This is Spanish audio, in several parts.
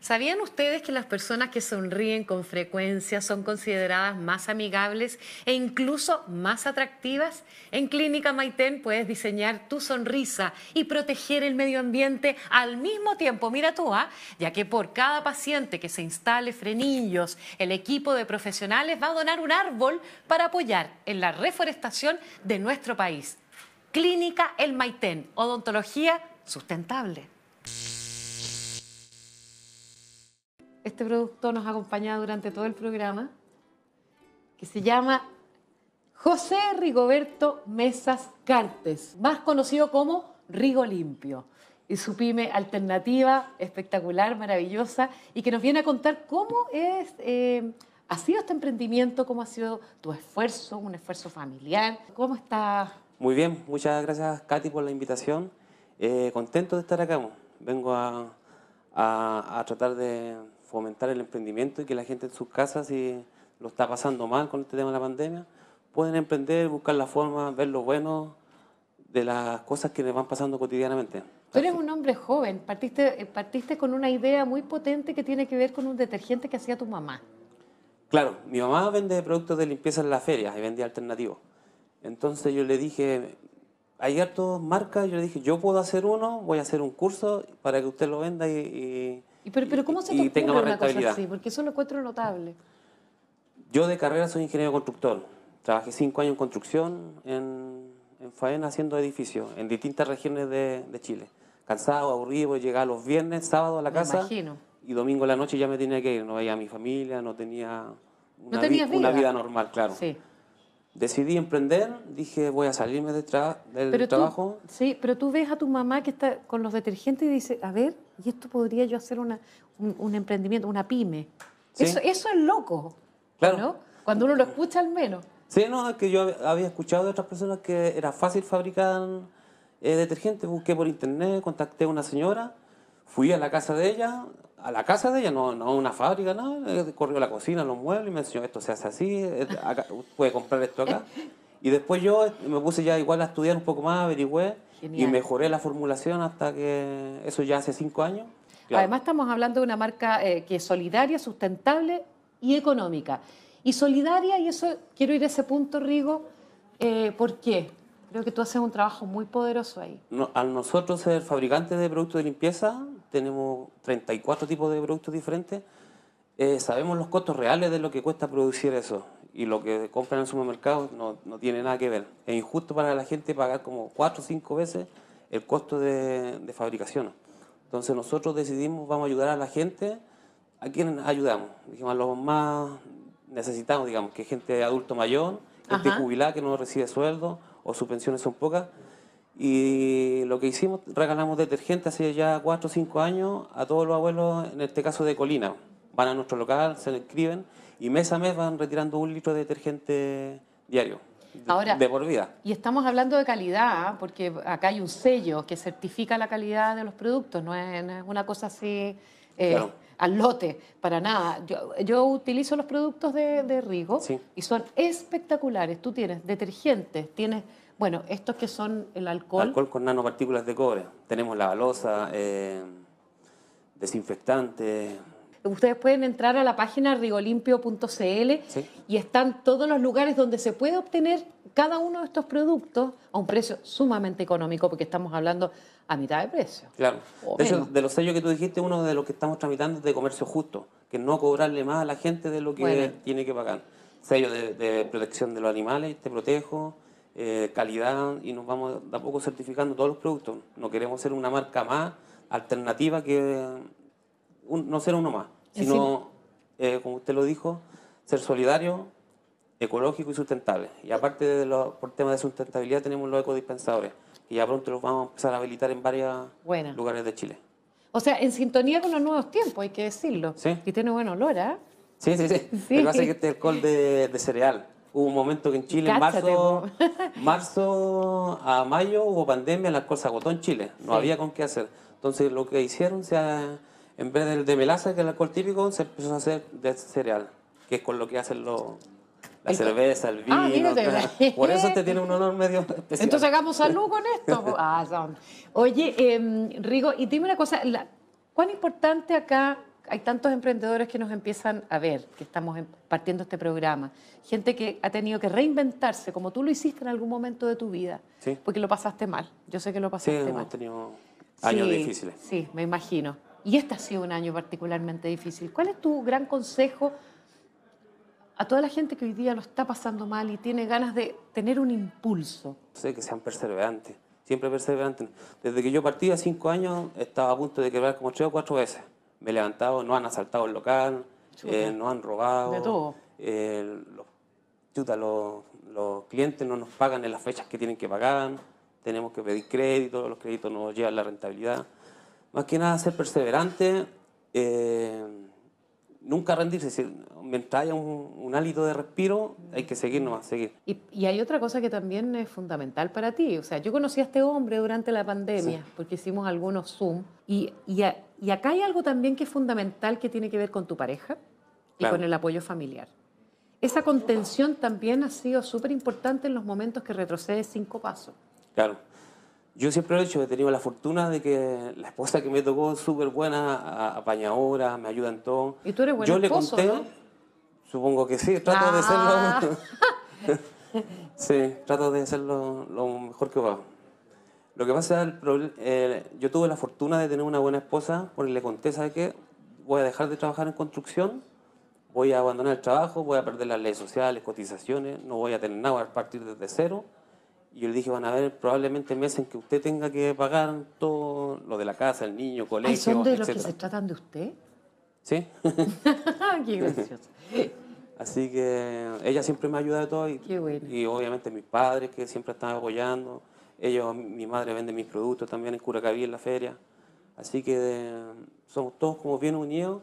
¿Sabían ustedes que las personas que sonríen con frecuencia son consideradas más amigables e incluso más atractivas? En Clínica Maitén puedes diseñar tu sonrisa y proteger el medio ambiente al mismo tiempo. Mira tú, ¿ah? ya que por cada paciente que se instale frenillos, el equipo de profesionales va a donar un árbol para apoyar en la reforestación de nuestro país. Clínica El Maitén, odontología sustentable. Este producto nos ha acompañado durante todo el programa, que se llama José Rigoberto Mesas Cartes, más conocido como Rigo Limpio. Y su pyme alternativa, espectacular, maravillosa, y que nos viene a contar cómo es, eh, ha sido este emprendimiento, cómo ha sido tu esfuerzo, un esfuerzo familiar, cómo está. Muy bien, muchas gracias Katy por la invitación. Eh, contento de estar acá. Vengo a, a, a tratar de fomentar el emprendimiento y que la gente en sus casas, si lo está pasando mal con este tema de la pandemia, pueden emprender, buscar la forma, ver lo bueno de las cosas que les van pasando cotidianamente. Tú eres un hombre joven, partiste, eh, partiste con una idea muy potente que tiene que ver con un detergente que hacía tu mamá. Claro, mi mamá vende productos de limpieza en la feria y vendía alternativos. Entonces yo le dije, hay hartas marcas, yo le dije, yo puedo hacer uno, voy a hacer un curso para que usted lo venda y, y Y pero, pero ¿cómo se te ocurre una cosa así? Porque eso lo encuentro notable. Yo de carrera soy ingeniero constructor. Trabajé cinco años en construcción, en, en faena, haciendo edificios en distintas regiones de, de Chile. Cansado, aburrido, llegaba los viernes, sábado a la Me casa imagino. y domingo a la noche ya me tenía que ir. No veía a mi familia, no tenía una, tenías vi- una vida. vida normal, claro. Sí. Decidí emprender, dije voy a salirme de tra- del Pero tú, trabajo. sí, pero tú ves a tu mamá que está con los detergentes y dice, a ver, y esto podría yo hacer una, un, un emprendimiento, una pyme. Sí. Eso, eso es loco, Claro. ¿no? Cuando uno lo escucha al menos. Sí, no, es que yo hab- había escuchado de otras personas que era fácil fabricar eh, detergente. Busqué por internet, contacté a una señora, fui a la casa de ella, a la casa de ella, no, no a una fábrica, nada. eh, Corrió a la cocina, los muebles y me enseñó esto se hace así, acá, puede comprar esto acá. Y después yo me puse ya igual a estudiar un poco más, averigüé y Genial. mejoré la formulación hasta que eso ya hace cinco años. Claro. Además estamos hablando de una marca eh, que es solidaria, sustentable y económica. Y solidaria, y eso quiero ir a ese punto, Rigo, eh, ¿por qué? Creo que tú haces un trabajo muy poderoso ahí. No- al nosotros ser fabricantes de productos de limpieza, tenemos 34 tipos de productos diferentes, eh, sabemos los costos reales de lo que cuesta producir eso y lo que compran en el supermercado no, no tiene nada que ver. Es injusto para la gente pagar como 4 o 5 veces el costo de, de fabricación. Entonces nosotros decidimos, vamos a ayudar a la gente, ¿a quién ayudamos? Dijimos a los más necesitados, digamos, que gente adulto mayor, gente Ajá. jubilada que no recibe sueldo o sus pensiones son pocas. Y lo que hicimos, regalamos detergente hace ya 4 o 5 años a todos los abuelos, en este caso de Colina. Van a nuestro local, se inscriben y mes a mes van retirando un litro de detergente diario, Ahora- de por vida. Y estamos hablando de calidad, porque acá hay un sello que certifica la calidad de los productos, no es, no es una cosa así eh, Claro. al lote, para nada. Yo, yo utilizo los productos de, de Rigo Sí. y son espectaculares. Tú tienes detergentes, tienes, bueno, estos que son el alcohol. Alcohol con nanopartículas de cobre. Tenemos la balosa, eh, desinfectante. Ustedes pueden entrar a la página rigolimpio.cl Sí. y están todos los lugares donde se puede obtener cada uno de estos productos a un precio sumamente económico, porque estamos hablando a mitad de precio. Claro. De hecho, menos. de los sellos que tú dijiste, uno de los que estamos tramitando es de comercio justo, que no cobrarle más a la gente de lo que Bueno. tiene que pagar. Sello de, de protección de los animales, te protejo, eh, calidad, y nos vamos de a poco certificando todos los productos. No queremos ser una marca más alternativa que un- no ser uno más, sino, eh, como usted lo dijo, ser solidario, ecológico y sustentable. Y aparte de los, por temas de sustentabilidad tenemos los ecodispensadores, que ya pronto los vamos a empezar a habilitar en varios lugares de Chile. O sea, en sintonía con los nuevos tiempos, hay que decirlo. Sí. Y tiene buen olor, ¿ah? Sí, sí, sí. Sí. Lo que pasa es que este es alcohol de, de cereal. Hubo un momento que en Chile, en marzo, marzo a mayo, hubo pandemia, alcohol se agotó en Chile. No Sí. había con qué hacer. Entonces lo que hicieron, se en vez del de melaza, que es el alcohol típico, se empezó a hacer de cereal, que es con lo que hacen los, La El cerveza, el vino. Ah, mírate. Por eso te tiene un honor medio especial. Entonces hagamos salud con esto. Ah, son. Oye, eh, Rigo, y dime una cosa, la- ¿cuán importante acá hay tantos emprendedores que nos empiezan a ver, que estamos en- partiendo este programa? Gente que ha tenido que reinventarse, como tú lo hiciste en algún momento de tu vida, Sí. porque lo pasaste mal. Yo sé que lo Sí, pasaste mal. hemos tenido años Sí, difíciles. Sí, me imagino. Y este ha sido un año particularmente difícil. ¿Cuál es tu gran consejo a toda la gente que hoy día lo está pasando mal y tiene ganas de tener un impulso? sé que sean perseverantes, siempre perseverantes. Desde que yo partí a cinco años, estaba a punto de quebrar como tres o cuatro veces. Me he levantado, no han asaltado el local, eh, no han robado. De todo. eh, los, chuta, los, los clientes no nos pagan en las fechas que tienen que pagar, tenemos que pedir crédito, los créditos nos llevan la rentabilidad. Más que nada, ser perseverante, eh, nunca rendirse. Mientras haya un, un hálito de respiro, hay que seguir nomás, seguir. Y, y hay otra cosa que también es fundamental para ti. O sea, yo conocí a este hombre durante la pandemia, porque hicimos algunos Zoom, y, y, a- y acá hay algo también que es fundamental que tiene que ver con tu pareja y Claro. con el apoyo familiar. Esa contención también ha sido súper importante en los momentos que retrocedes cinco pasos. Claro. Yo siempre lo he dicho, he tenido la fortuna de que la esposa que me tocó súper buena, apañadora, me ayuda en todo. Y tú eres buen Yo le esposo, conté, ¿no? Supongo que sí, trato Ah. de serlo. sí, trato de hacerlo lo mejor que puedo. Lo que pasa es proble- eh, yo tuve la fortuna de tener una buena esposa, porque le conté, ¿sabe qué? Voy a dejar de trabajar en construcción, voy a abandonar el trabajo, voy a perder las leyes sociales, cotizaciones, no voy a tener nada, voy a partir desde cero. Y yo le dije, van a haber probablemente meses en que usted tenga que pagar todo lo de la casa, el niño, colegio, Ay, ¿Son de los que etcétera". se tratan de usted? ¿Sí? Qué gracioso. Así que ella siempre me ayuda de todo y, Qué bueno. y obviamente mis padres que siempre están apoyando. Ellos, mi madre vende mis productos también en Curacaví en la feria. Así que eh, somos todos como bien unidos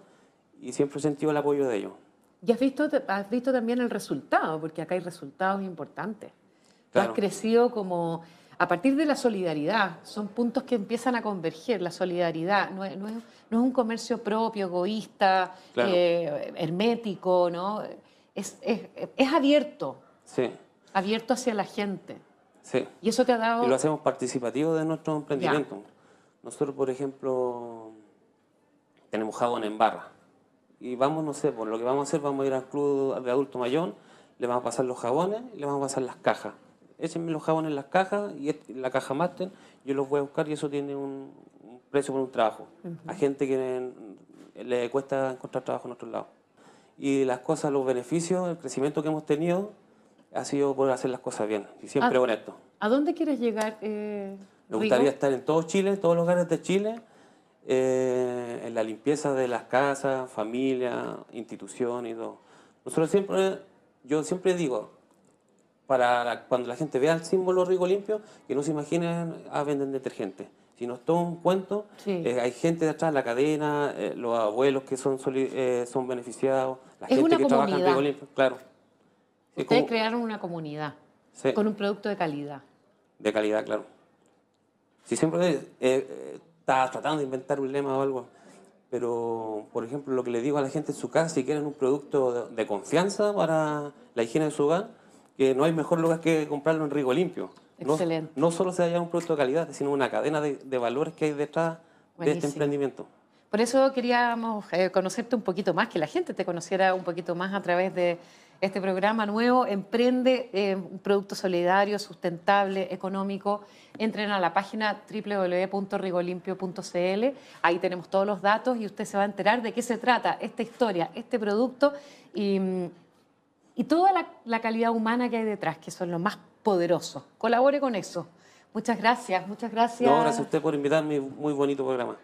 y siempre he sentido el apoyo de ellos. Y has visto, has visto también el resultado, porque acá hay resultados importantes. Claro. has crecido como a partir de la solidaridad. Son puntos que empiezan a converger. La solidaridad no es, no es, no es un comercio propio, egoísta, Claro. eh, hermético, ¿no? Es, abierto, Sí, abierto hacia la gente. sí. Y eso te ha dado... Y lo hacemos participativo de nuestro emprendimiento. Nosotros, por ejemplo, tenemos jabón en barra. Y vamos, no sé, por lo que vamos a hacer, vamos a ir al club de adulto mayor, le vamos a pasar los jabones y le vamos a pasar las cajas. Échenme los jabones en las cajas y este- la caja máster, yo los voy a buscar y eso tiene un, un precio por un trabajo. A gente que le cuesta encontrar trabajo en otro lado. Y las cosas, los beneficios, el crecimiento que hemos tenido ha sido por hacer las cosas bien y siempre Ah. honesto. ¿A dónde quieres llegar, eh, Me Rigo? gustaría estar en todo Chile, en todos los lugares de Chile, eh, en la limpieza de las casas, familia, instituciones y todo. Nosotros siempre, yo siempre digo, para la- cuando la gente vea el símbolo Rigo Limpio, que no se imaginen a vender detergente. sino es todo un cuento. Sí. Eh, hay gente detrás de la cadena, eh, los abuelos que son, eh, son beneficiados, la Es gente una que trabaja en comunidad. Rigo Limpio, claro. Es Ustedes como- crearon una comunidad Sí. con un producto de calidad. De calidad, claro. Si siempre eh, está tratando de inventar un lema o algo, pero por ejemplo lo que le digo a la gente en su casa, si quieren un producto de, de confianza para la higiene de su hogar, que no hay mejor lugar que comprarlo en Rigo Limpio. No- Excelente. No, solo se haya un producto de calidad, sino una cadena de, de valores que hay detrás de este emprendimiento. Por eso queríamos eh, conocerte un poquito más, que la gente te conociera un poquito más a través de este programa nuevo, Emprende, eh, un producto solidario, sustentable, económico. Entren a la página www.rigolimpio.cl, ahí tenemos todos los datos y usted se va a enterar de qué se trata esta historia, este producto y, mm, y toda la, la calidad humana que hay detrás, que son lo más poderoso. Colabore con eso. Muchas gracias, muchas gracias. No, gracias a usted por invitarme, muy bonito programa.